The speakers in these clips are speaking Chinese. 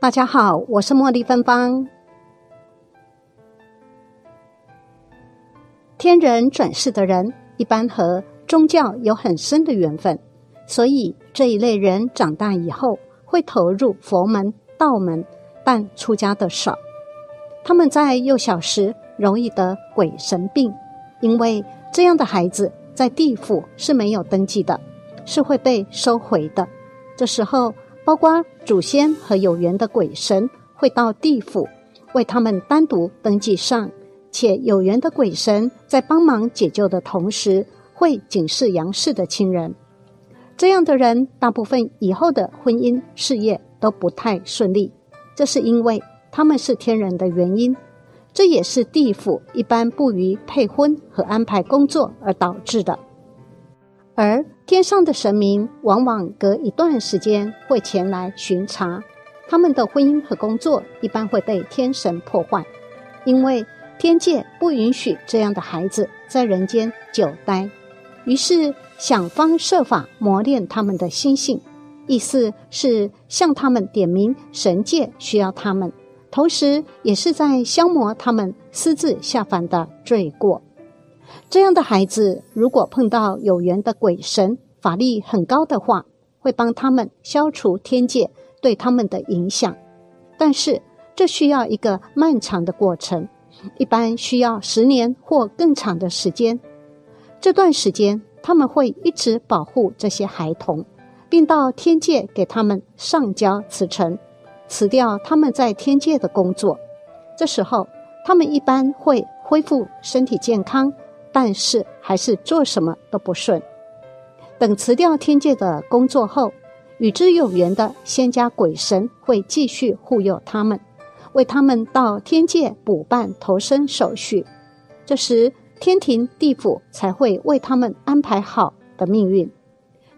大家好，我是茉莉芬芳。天人转世的人一般和宗教有很深的缘分，所以这一类人长大以后会投入佛门、道门，但出家的少。他们在幼小时容易得鬼神病，因为这样的孩子在地府是没有登记的，是会被收回的。这时候，包括祖先和有缘的鬼神会到地府为他们单独登记上，且有缘的鬼神在帮忙解救的同时，会警示杨氏的亲人。这样的人大部分以后的婚姻事业都不太顺利，这是因为。他们是天人的原因，这也是地府一般不予配婚和安排工作而导致的。而天上的神明往往隔一段时间会前来巡查，他们的婚姻和工作一般会被天神破坏，因为天界不允许这样的孩子在人间久待，于是想方设法磨练他们的心性，意思是向他们点明神界需要他们。同时，也是在消磨他们私自下凡的罪过。这样的孩子，如果碰到有缘的鬼神，法力很高的话，会帮他们消除天界对他们的影响。但是，这需要一个漫长的过程，一般需要十年或更长的时间。这段时间，他们会一直保护这些孩童，并到天界给他们上交辞呈。辞掉他们在天界的工作，这时候他们一般会恢复身体健康，但是还是做什么都不顺。等辞掉天界的工作后，与之有缘的仙家鬼神会继续护佑他们，为他们到天界补办投生手续。这时天庭地府才会为他们安排好的命运，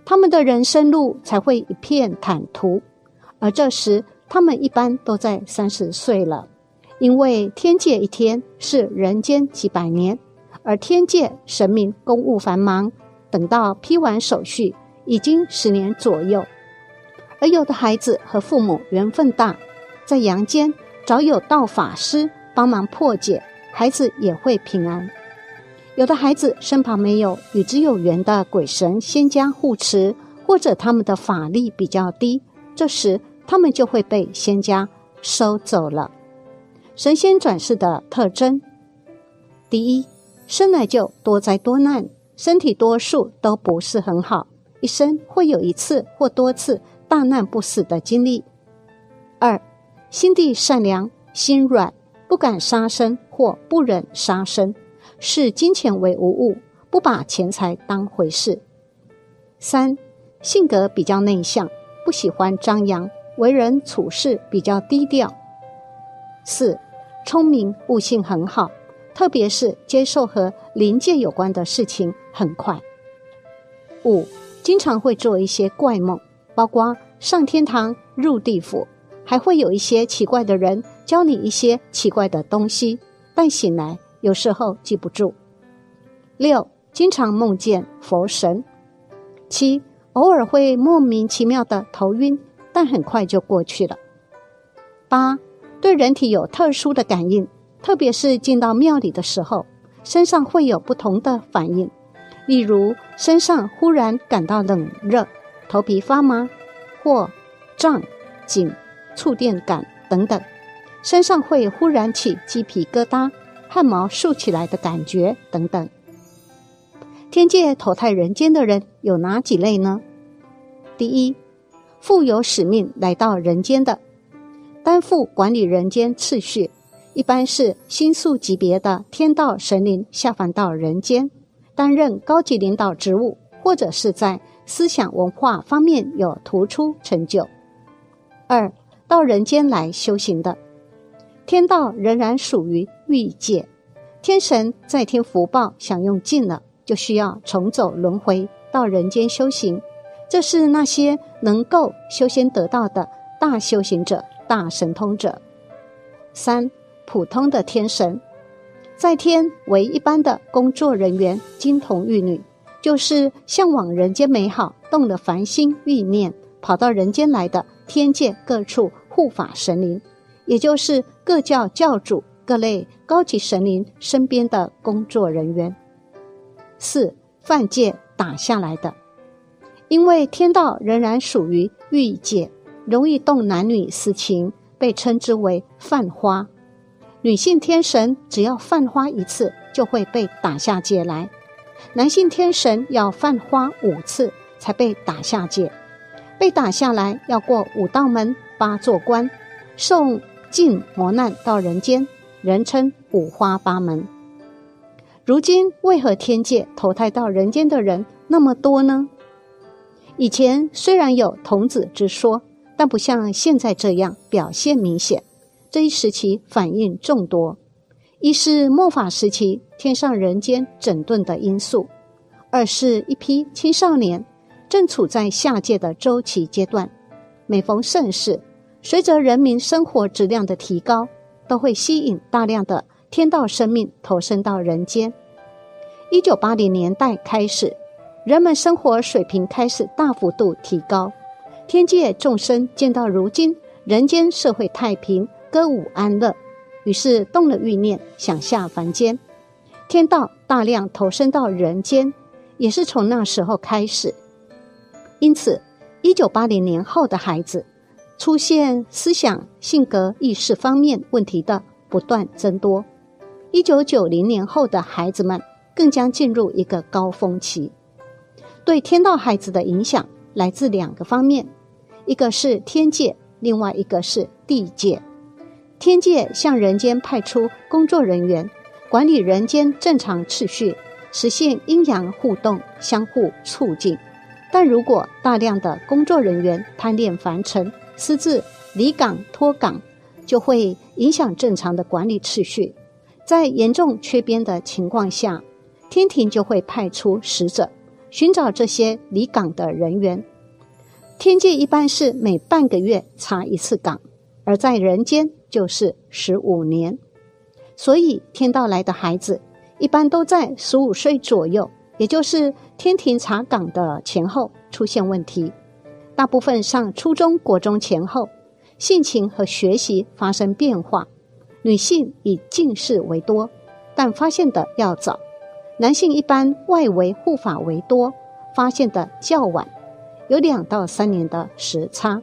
他们的人生路才会一片坦途。而这时。他们一般都在三十岁了，因为天界一天是人间几百年，而天界神明公务繁忙，等到批完手续，已经十年左右。而有的孩子和父母缘分大，在阳间早有道法师帮忙破解，孩子也会平安。有的孩子身旁没有与之有缘的鬼神仙家护持，或者他们的法力比较低，这时。他们就会被仙家收走了。神仙转世的特征：第一，生来就多灾多难，身体多数都不是很好，一生会有一次或多次大难不死的经历。二，心地善良，心软，不敢杀生或不忍杀生，视金钱为无物，不把钱财当回事。三，性格比较内向，不喜欢张扬。为人处事比较低调。四，聪明悟性很好，特别是接受和灵界有关的事情很快。五，经常会做一些怪梦，包括上天堂、入地府，还会有一些奇怪的人教你一些奇怪的东西，但醒来有时候记不住。六，经常梦见佛神。七，偶尔会莫名其妙的头晕。但很快就过去了。八，对人体有特殊的感应，特别是进到庙里的时候，身上会有不同的反应，例如身上忽然感到冷热、头皮发麻或胀、紧、触电感等等，身上会忽然起鸡皮疙瘩、汗毛竖起来的感觉等等。天界投胎人间的人有哪几类呢？第一。负有使命来到人间的，担负管理人间次序，一般是星宿级别的天道神灵下凡到人间，担任高级领导职务，或者是在思想文化方面有突出成就。二到人间来修行的，天道仍然属于欲界，天神在天福报享用尽了，就需要重走轮回到人间修行。这是那些能够修仙得道的大修行者、大神通者。三、普通的天神，在天为一般的工作人员，金童玉女，就是向往人间美好，动了凡心欲念，跑到人间来的天界各处护法神灵，也就是各教教主、各类高级神灵身边的工作人员。四犯戒打下来的，因为天道仍然属于欲界，容易动男女私情，被称之为犯花。女性天神只要犯花一次，就会被打下界来；男性天神要犯花五次才被打下界，被打下来要过五道门、八座关，受尽磨难到人间，人称五花八门。如今为何天界投胎到人间的人那么多呢？以前虽然有童子之说，但不像现在这样表现明显。这一时期反应众多，一是末法时期天上人间整顿的因素，二是一批青少年正处在下界的周期阶段。每逢盛世，随着人民生活质量的提高，都会吸引大量的天道生命投身到人间。一九八零年代开始，人们生活水平开始大幅度提高，天界众生见到如今人间社会太平。歌舞安乐，于是动了欲念，想下凡间。天道大量投身到人间，也是从那时候开始。因此，一九八零年后的孩子出现思想、性格、意识方面问题的不断增多。一九九零年后的孩子们更将进入一个高峰期。对天道孩子的影响来自两个方面，一个是天界，另外一个是地界。天界向人间派出工作人员，管理人间正常秩序，实现阴阳互动、相互促进。但如果大量的工作人员贪恋凡尘、私自离岗脱岗，就会影响正常的管理秩序。在严重缺编的情况下，天庭就会派出使者寻找这些离岗的人员。天界一般是每半个月查一次岗，而在人间。就是十五年，所以天道来的孩子一般都在十五岁左右，也就是天庭查岗的前后出现问题。大部分上初中国中前后，性情和学习发生变化。女性以近视为多，但发现的要早；男性一般外围护法为多，发现的较晚，有两到三年的时差。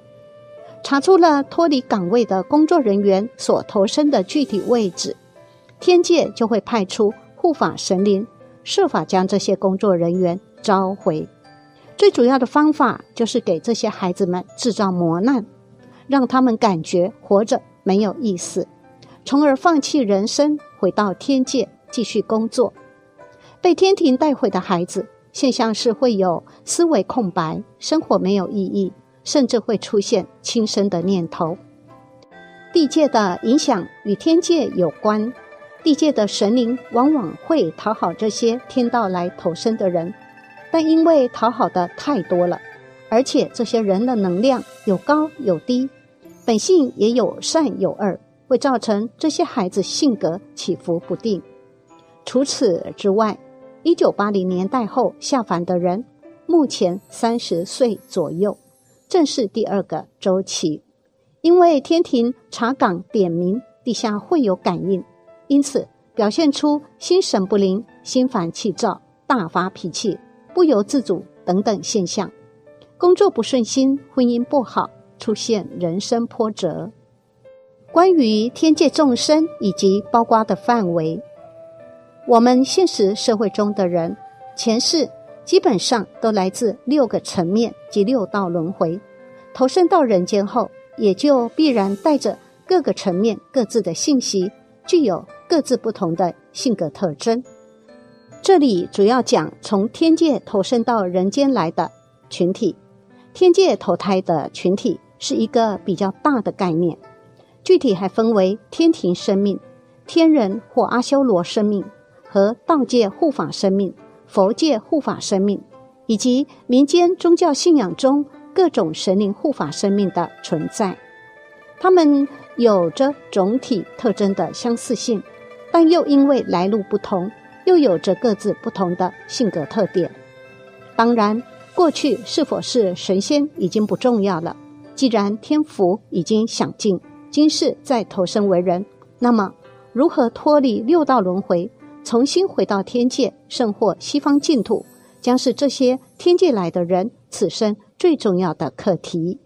查出了脱离岗位的工作人员所投身的具体位置，天界就会派出护法神灵，设法将这些工作人员召回。最主要的方法就是给这些孩子们制造磨难，让他们感觉活着没有意思，从而放弃人生，回到天界继续工作。被天庭带回的孩子，现象是会有思维空白，生活没有意义。甚至会出现轻生的念头。地界的影响与天界有关，地界的神灵往往会讨好这些天道来投生的人，但因为讨好的太多了，而且这些人的能量有高有低，本性也有善有恶，会造成这些孩子性格起伏不定。除此之外，一九八零年代后下凡的人，目前三十岁左右。正是第二个周期，因为天庭查岗点名，地下会有感应，因此表现出心神不宁、心烦气躁、大发脾气、不由自主等等现象，工作不顺心、婚姻不好，出现人生波折。关于天界众生以及包括的范围，我们现实社会中的人前世。基本上都来自六个层面及六道轮回，投身到人间后，也就必然带着各个层面各自的信息，具有各自不同的性格特征。这里主要讲从天界投身到人间来的群体，天界投胎的群体是一个比较大的概念，具体还分为天庭生命、天人或阿修罗生命和道界护法生命。佛界护法生命，以及民间宗教信仰中各种神灵护法生命的存在，他们有着总体特征的相似性，但又因为来路不同，又有着各自不同的性格特点。当然，过去是否是神仙已经不重要了，既然天福已经享尽，今世再投生为人，那么如何脱离六道轮回，重新回到天界，甚或西方净土，将是这些天界来的人此生最重要的课题。